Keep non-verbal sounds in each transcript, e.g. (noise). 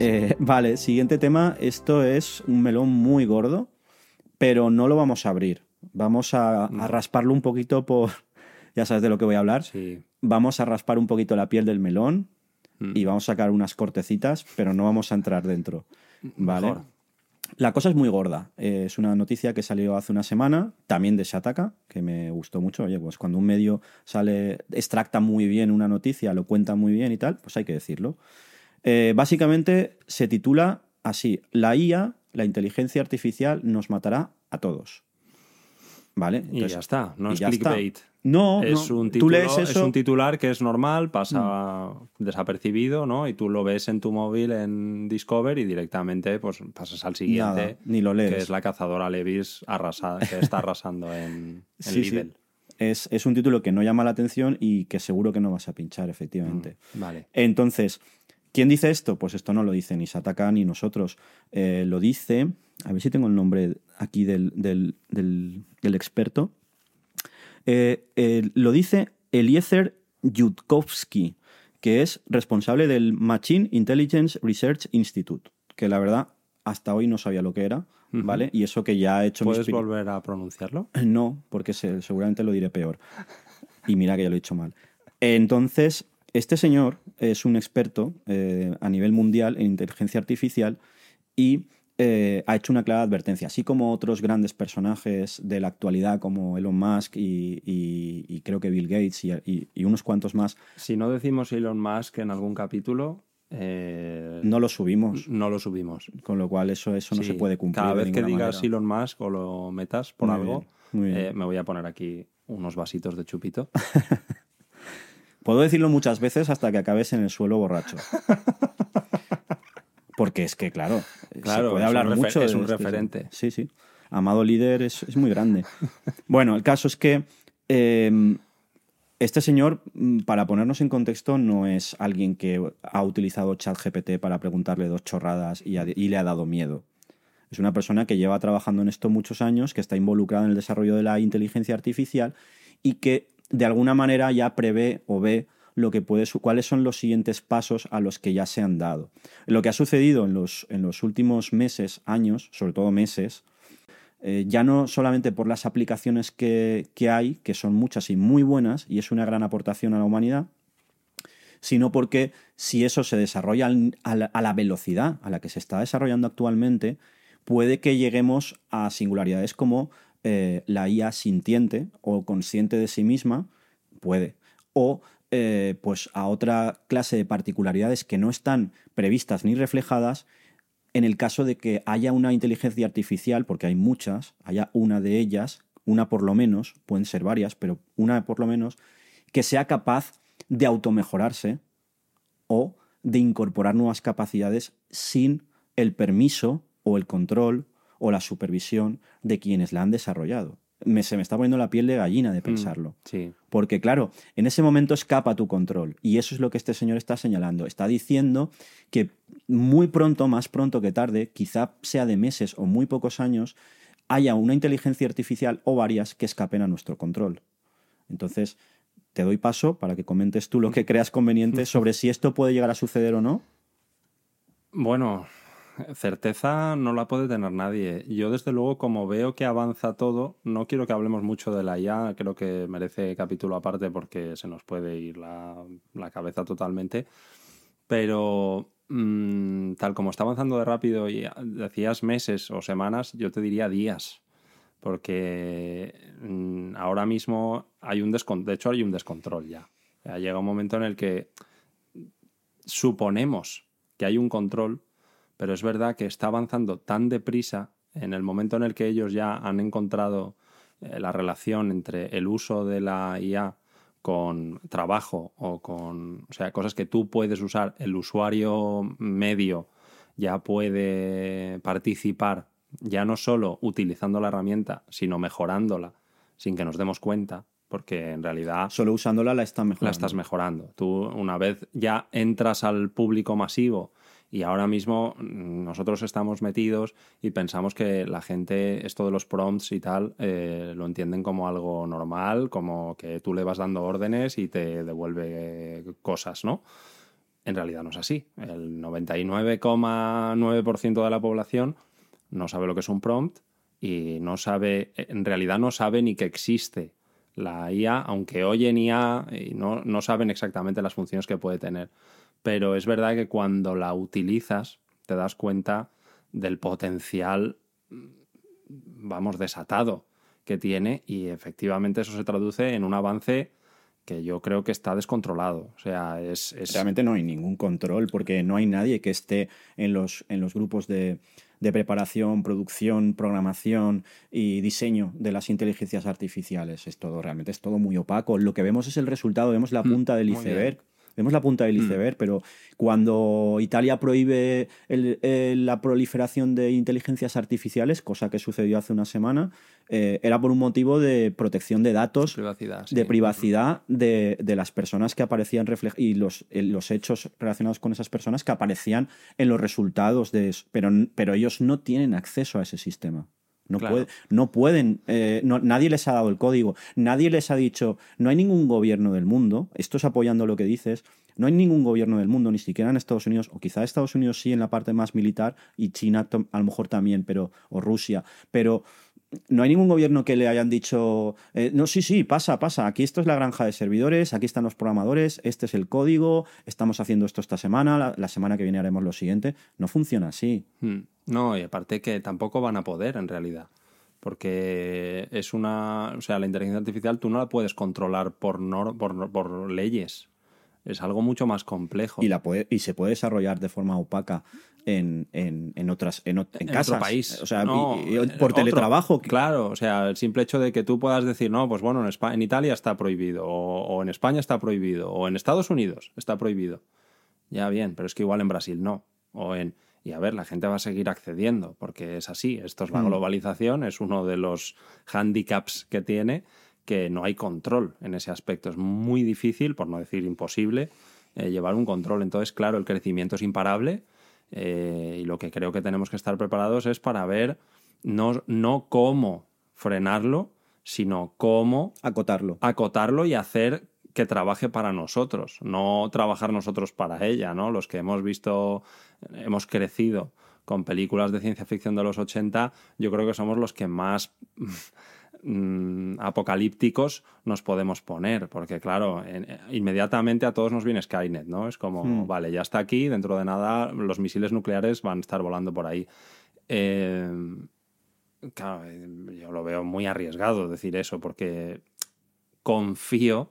Eh, (laughs) vale, siguiente tema. Esto es un melón muy gordo, pero no lo vamos a abrir. Vamos a, a rasparlo un poquito por. (laughs) Ya sabes de lo que voy a hablar. Sí. Vamos a raspar un poquito la piel del melón Mm. y vamos a sacar unas cortecitas, pero no vamos a entrar dentro. ¿Vale? Mejor. La cosa es muy gorda. Eh, es una noticia que salió hace una semana, también de Shataka, que me gustó mucho. Oye, pues cuando un medio sale, extracta muy bien una noticia, lo cuenta muy bien y tal, pues hay que decirlo. Eh, básicamente se titula así: La IA, la inteligencia artificial, nos matará a todos. ¿Vale? Y Entonces- ya está, no y es está. clickbait. No, es, no. un Tú es un titular que es normal, pasa desapercibido, ¿no? Y tú lo ves en tu móvil en Discover y directamente pues pasas al siguiente, Nada, ni lo lees. que es la cazadora Levis arrasa- que está arrasando en, (laughs) en Sí, sí. Lidl. Es, es un título que no llama la atención y que seguro que no vas a pinchar, efectivamente. Vale. Entonces, ¿quién dice esto? Pues esto no lo dice ni Sataka ni nosotros. Eh, lo dice, a ver si tengo el nombre aquí del, del- del- del experto. Eh, eh, lo dice Eliezer Yudkowsky, que es responsable del Machine Intelligence Research Institute, que la verdad hasta hoy no sabía lo que era, ¿vale? Y eso que ya ha hecho ¿Puedes volver a pronunciarlo? no, porque se- seguramente lo diré peor. Y mira que ya lo he dicho mal. Entonces, este señor es un experto eh, a nivel mundial en inteligencia artificial y eh, ha hecho una clara advertencia, así como otros grandes personajes de la actualidad como Elon Musk y, y- y creo que Bill Gates y, unos cuantos más, Si no decimos Elon Musk en algún capítulo, eh, no lo subimos, no lo subimos. con lo cual eso, eso no Sí, se puede cumplir. Cada vez que digas manera. Elon Musk o lo metas por Muy algo, bien, muy bien. eh, me voy a poner aquí unos vasitos de chupito. (laughs) Puedo decirlo muchas veces hasta que acabes en el suelo borracho. (laughs) Porque es que, claro, Claro, se puede hablar mucho. es un referente. Sí, sí. Amado líder es, es muy grande. (laughs) bueno, el caso es que eh, este señor, mm, para ponernos en contexto, no es alguien que ha utilizado ChatGPT para preguntarle dos chorradas y, ha- y le ha dado miedo. Es una persona que lleva trabajando en esto muchos años, que está involucrada en el desarrollo de la inteligencia artificial y que de alguna manera ya prevé o ve lo que puede cuáles son los siguientes pasos a los que ya se han dado. Lo que ha sucedido en los, en los últimos meses, años, sobre todo meses, eh, ya no solamente por las aplicaciones que, que hay, que son muchas y muy buenas, y es una gran aportación a la humanidad, sino porque si eso se desarrolla a la velocidad a la que se está desarrollando actualmente, puede que lleguemos a singularidades como eh, la IA sintiente o consciente de sí misma, puede, o eh, pues a otra clase de particularidades que no están previstas ni reflejadas en el caso de que haya una inteligencia artificial, porque hay muchas, haya una de ellas, una por lo menos, pueden ser varias, pero una por lo menos, que sea capaz de automejorarse o de incorporar nuevas capacidades sin el permiso o el control o la supervisión de quienes la han desarrollado. Me, se me está poniendo la piel de gallina de pensarlo. Sí. Porque claro, en ese momento escapa tu control. Y eso es lo que este señor está señalando. Está diciendo que muy pronto, más pronto que tarde, quizá sea de meses o muy pocos años, haya una inteligencia artificial o varias que escapen a nuestro control. Entonces, te doy paso para que comentes tú lo que creas conveniente (laughs) sobre si esto puede llegar a suceder o no. Bueno, certeza no la puede tener nadie. Yo, desde luego, como veo que avanza todo, no quiero que hablemos mucho de la IA, creo que merece capítulo aparte porque se nos puede ir la, cabeza totalmente. Pero mm, tal como está avanzando de rápido y decías meses o semanas, yo te diría días. Porque mm, ahora mismo hay un descontrol, de hecho hay un descontrol ya. Ya llega un momento en el que suponemos que hay un control, pero es verdad que está avanzando tan deprisa en el momento en el que ellos ya han encontrado eh, la relación entre el uso de la IA con trabajo o con, o sea, cosas que tú puedes usar, el usuario medio ya puede participar, ya no solo utilizando la herramienta, sino mejorándola sin que nos demos cuenta, porque en realidad... Solo usándola la estás mejorando. La estás mejorando. Tú una vez ya entras al público masivo y ahora mismo mm, nosotros estamos metidos y pensamos que la gente, esto de los prompts y tal, eh, lo entienden como algo normal, como que tú le vas dando órdenes y te devuelve cosas, ¿no? En realidad no es así. El 99,9% de la población no sabe lo que es un prompt y no sabe, en realidad no sabe ni que existe la IA, aunque oyen IA y no, no saben exactamente las funciones que puede tener pero es verdad que cuando la utilizas te das cuenta del potencial, vamos, desatado que tiene y efectivamente eso se traduce en un avance que yo creo que está descontrolado. O sea, es, Realmente no hay ningún control porque no hay nadie que esté en los, en los grupos de, de preparación, producción, programación y diseño de las inteligencias artificiales. Es todo, realmente es todo muy opaco. Lo que vemos es el resultado, vemos la mm, punta del iceberg Vemos la punta del mm. iceberg, pero cuando Italia prohíbe la proliferación de inteligencias artificiales, cosa que sucedió hace una semana, eh, era por un motivo de protección de datos, de privacidad de, las personas que aparecían y los, los hechos relacionados con esas personas que aparecían en los resultados de eso. Pero, pero ellos no tienen acceso a ese sistema. No, no pueden, eh, nadie les ha dado el código, nadie les ha dicho, no hay ningún gobierno del mundo, esto es apoyando lo que dices, no hay ningún gobierno del mundo, ni siquiera en Estados Unidos, o quizá Estados Unidos sí en la parte más militar y China a lo mejor también, pero, o Rusia, pero no hay ningún gobierno que le hayan dicho, eh, no, sí, sí, pasa, pasa, aquí esto es la granja de servidores, aquí están los programadores, este es el código, estamos haciendo esto esta semana, la, semana que viene haremos lo siguiente. No funciona así. Hmm. No, y aparte que tampoco van a poder en realidad. Porque es una. O sea, la inteligencia artificial tú no la puedes controlar por, por, por leyes. Es algo mucho más complejo. Y, la puede, y se puede desarrollar de forma opaca en, en, otras en, en, casas. Otro país. O sea, por teletrabajo. Claro, o sea, el simple hecho de que tú puedas decir, no, pues bueno, en, España, en Italia está prohibido, o, en España está prohibido, o en Estados Unidos está prohibido. Ya bien, pero es que igual en Brasil no. O en. Y a ver, la gente va a seguir accediendo, porque es así. Esto es la mm. globalización, es uno de los handicaps que tiene que no hay control en ese aspecto. Es muy difícil, por no decir imposible, eh, llevar un control. Entonces, claro, el crecimiento es imparable eh, y lo que creo que tenemos que estar preparados es para ver no, no cómo frenarlo, sino cómo acotarlo. Acotarlo y hacer que trabaje para nosotros, no trabajar nosotros para ella, ¿no? Los que hemos visto, hemos crecido con películas de ciencia ficción de los 80, yo creo que somos los que más Mm, apocalípticos nos podemos poner, porque claro, inmediatamente a todos nos viene Skynet, ¿no? Es como, hmm. vale, ya está aquí, dentro de nada los misiles nucleares van a estar volando por ahí. Eh, claro, yo lo veo muy arriesgado decir eso, porque confío.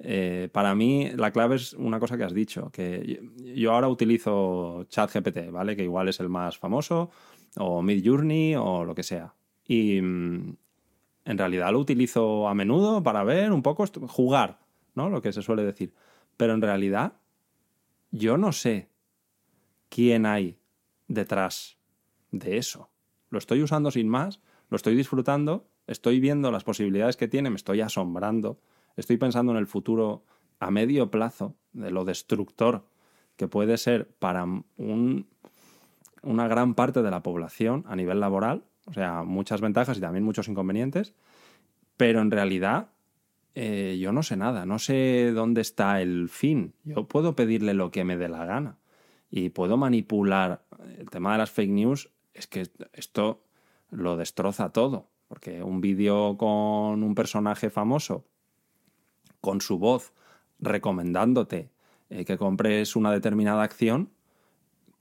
Eh, para mí, la clave es una cosa que has dicho, que yo ahora utilizo ChatGPT, ¿vale? Que igual es el más famoso, o Midjourney, o lo que sea. Y, mm, en realidad lo utilizo a menudo para ver un poco, jugar, ¿no? Lo que se suele decir. Pero en realidad yo no sé quién hay detrás de eso. Lo estoy usando sin más, lo estoy disfrutando, estoy viendo las posibilidades que tiene, me estoy asombrando, estoy pensando en el futuro a medio plazo, de lo destructor que puede ser para un, una gran parte de la población a nivel laboral o sea, muchas ventajas y también muchos inconvenientes. Pero en realidad eh, yo no sé nada, no sé dónde está el fin. Yo puedo pedirle lo que me dé la gana y puedo manipular. El tema de las fake news es que esto lo destroza todo. Porque un vídeo con un personaje famoso, con su voz, recomendándote eh, que compres una determinada acción,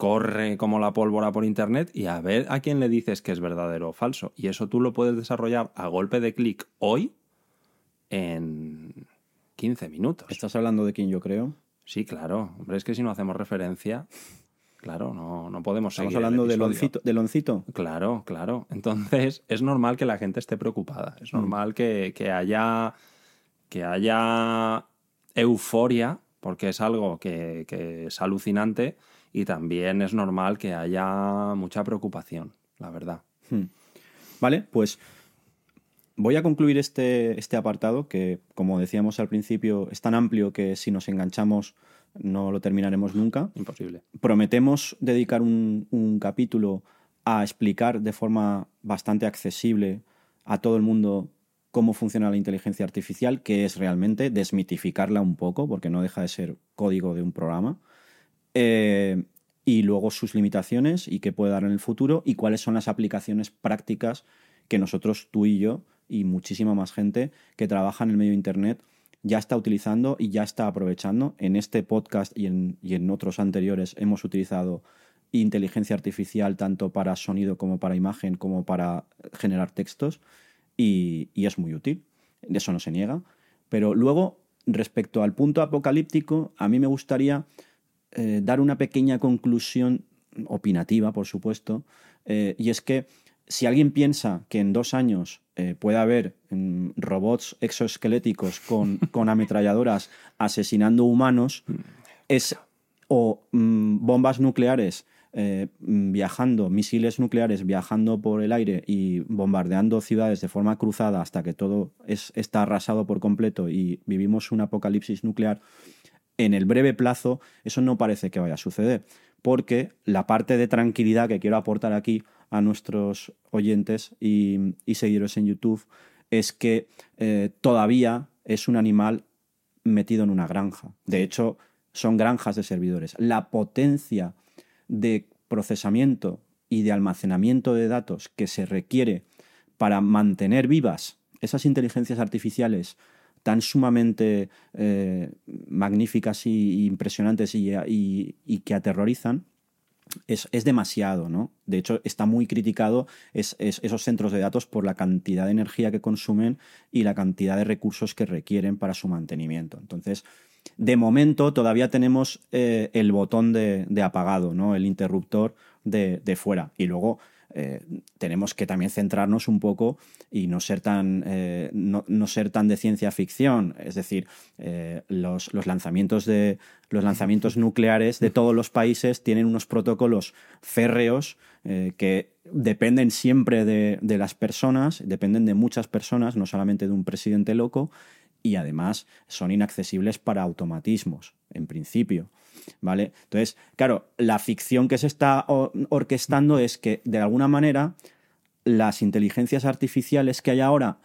corre como la pólvora por internet y a ver a quién le dices que es verdadero o falso. Y eso tú lo puedes desarrollar a golpe de clic hoy en 15 minutos. ¿Estás hablando de quién yo creo? Sí, claro. Hombre, es que si no hacemos referencia, claro, no, no podemos Estamos hablando de Loncito, de Loncito. Claro, claro. Entonces, es normal que la gente esté preocupada. Es normal que, que haya que haya euforia, porque es algo que, que es alucinante, y también es normal que haya mucha preocupación, la verdad. Hmm. Vale, pues voy a concluir este, este apartado que, como decíamos al principio, es tan amplio que si nos enganchamos no lo terminaremos nunca. Imposible. Prometemos dedicar un, un capítulo a explicar de forma bastante accesible a todo el mundo cómo funciona la inteligencia artificial, que es realmente desmitificarla un poco, porque no deja de ser código de un programa, eh, y luego sus limitaciones y qué puede dar en el futuro, y cuáles son las aplicaciones prácticas que nosotros, tú y yo, y muchísima más gente que trabaja en el medio Internet, ya está utilizando y ya está aprovechando. En este podcast y en, y en otros anteriores hemos utilizado inteligencia artificial tanto para sonido como para imagen, como para generar textos y, es muy útil. Eso no se niega. Pero luego, respecto al punto apocalíptico, a mí me gustaría eh, dar una pequeña conclusión opinativa, por supuesto, eh, y es que si alguien piensa que en dos años eh, puede haber mm, robots exoesqueléticos con, (laughs) con, ametralladoras asesinando humanos, es o mm, bombas nucleares eh, viajando, misiles nucleares viajando por el aire y bombardeando ciudades de forma cruzada hasta que todo es, está arrasado por completo y vivimos un apocalipsis nuclear, en el breve plazo eso no parece que vaya a suceder, porque la parte de tranquilidad que quiero aportar aquí a nuestros oyentes y, seguidores en YouTube es que eh, todavía es un animal metido en una granja. De hecho, son granjas de servidores. La potencia de procesamiento y de almacenamiento de datos que se requiere para mantener vivas esas inteligencias artificiales tan sumamente eh, magníficas y, impresionantes y, que aterrorizan, es, demasiado, ¿no? De hecho, está muy criticado esos centros de datos por la cantidad de energía que consumen y la cantidad de recursos que requieren para su mantenimiento. Entonces, de momento todavía tenemos eh, el botón de, apagado, ¿no? el interruptor de, fuera. Y luego eh, tenemos que también centrarnos un poco y no ser tan, eh, no, ser tan de ciencia ficción. Es decir, los, lanzamientos de, los lanzamientos nucleares de todos los países tienen unos protocolos férreos que dependen siempre de, de las personas, dependen de muchas personas, no solamente de un presidente loco, y además son inaccesibles para automatismos, en principio. ¿Vale? Entonces, claro, la ficción que se está orquestando es que, de alguna manera, las inteligencias artificiales que hay ahora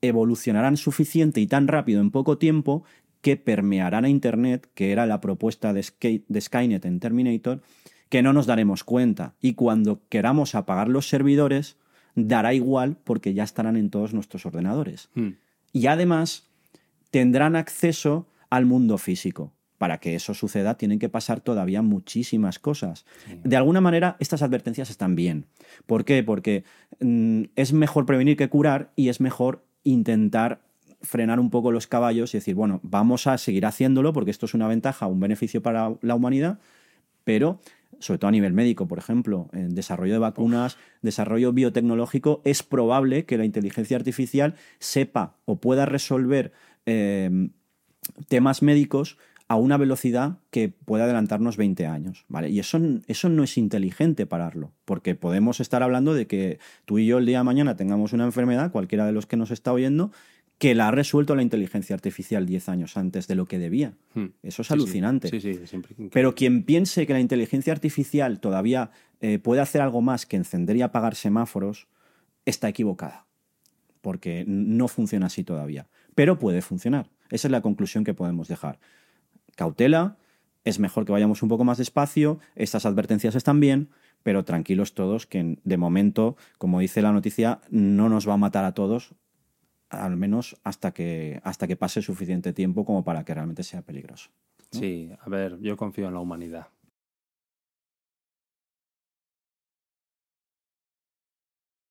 evolucionarán suficiente y tan rápido en poco tiempo que permearán a Internet, que era la propuesta de, Skynet en Terminator, que no nos daremos cuenta. Y cuando queramos apagar los servidores, dará igual porque ya estarán en todos nuestros ordenadores. Hmm. Y además, tendrán acceso al mundo físico. Para que eso suceda tienen que pasar todavía muchísimas cosas. De alguna manera, estas advertencias están bien. ¿Por qué? Porque mm, es mejor prevenir que curar y es mejor intentar frenar un poco los caballos y decir, bueno, vamos a seguir haciéndolo porque esto es una ventaja, un beneficio para la humanidad, pero sobre todo a nivel médico, por ejemplo, en desarrollo de vacunas, desarrollo biotecnológico, es probable que la inteligencia artificial sepa o pueda resolver Em, temas médicos a una velocidad que puede adelantarnos 20 años, ¿vale? Y eso, eso no es inteligente pararlo, porque podemos estar hablando de que tú y yo el día de mañana tengamos una enfermedad, cualquiera de los que nos está oyendo, que la ha resuelto la inteligencia artificial 10 años antes de lo que debía. Hmm. Eso es alucinante. Pero quien piense que la inteligencia artificial todavía eh, puede hacer algo más que encender y apagar semáforos, está equivocada, porque no funciona así todavía pero puede funcionar. Esa es la conclusión que podemos dejar. Cautela, es mejor que vayamos un poco más despacio, estas advertencias están bien, pero tranquilos todos que de momento, como dice la noticia, no nos va a matar a todos, al menos hasta que, hasta que pase suficiente tiempo como para que realmente sea peligroso. Sí, a ver, yo confío en la humanidad.